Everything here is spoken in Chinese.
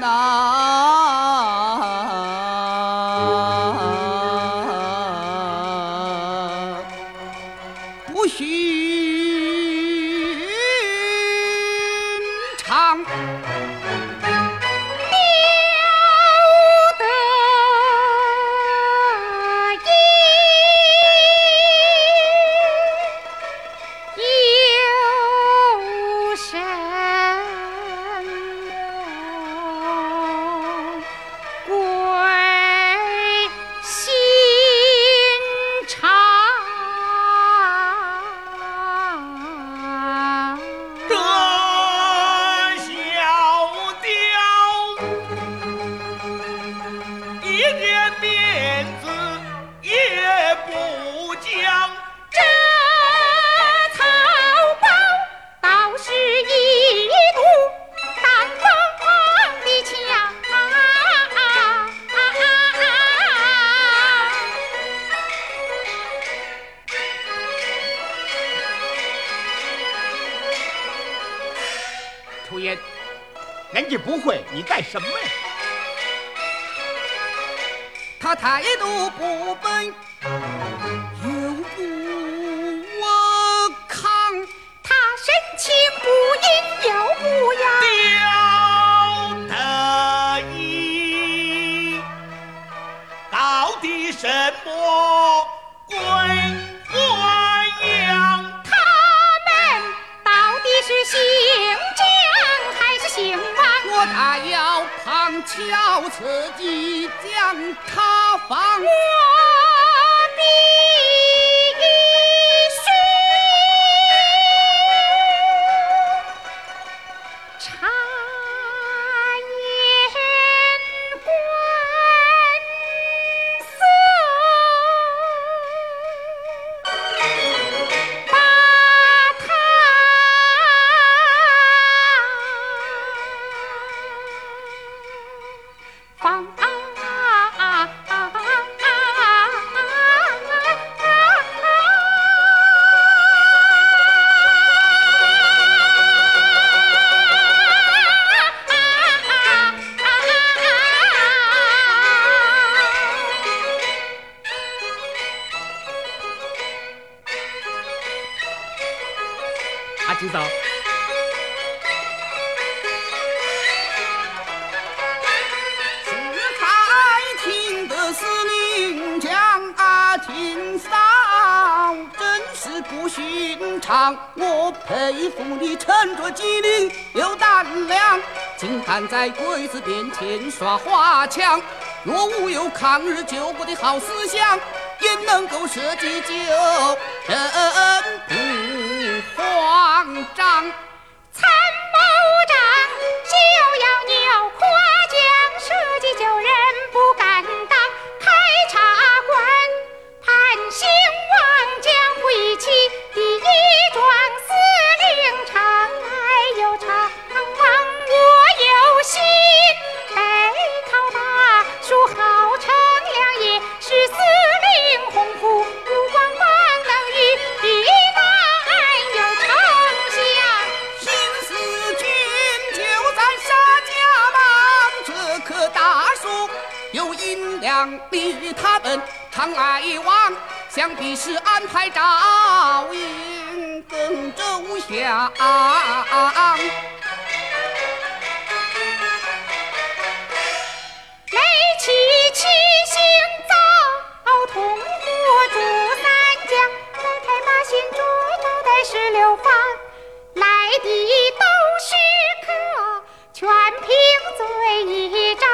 那不寻常。堂。人家不会，你干什么呀？他态度不笨，巧此计将他放。阿知道。是才听得是临江啊秦嫂，真是不寻常。我佩服你沉着机灵有胆量，竟敢在鬼子面前耍花枪。若无有抗日救国的好思想，也能够设计救人张。银两，比喻他们常来往，想必是安排照应更周详。雷起七星灶，同火煮三江，来拍马新竹招待十六方，来的都是客，全凭嘴一张。